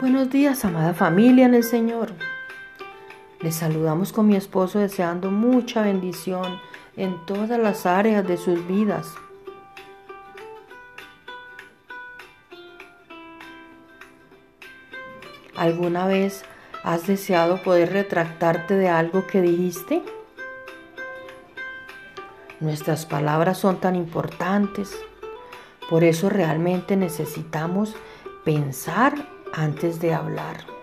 Buenos días, amada familia en el Señor. Les saludamos con mi esposo deseando mucha bendición en todas las áreas de sus vidas. ¿Alguna vez has deseado poder retractarte de algo que dijiste? Nuestras palabras son tan importantes, por eso realmente necesitamos pensar antes de hablar.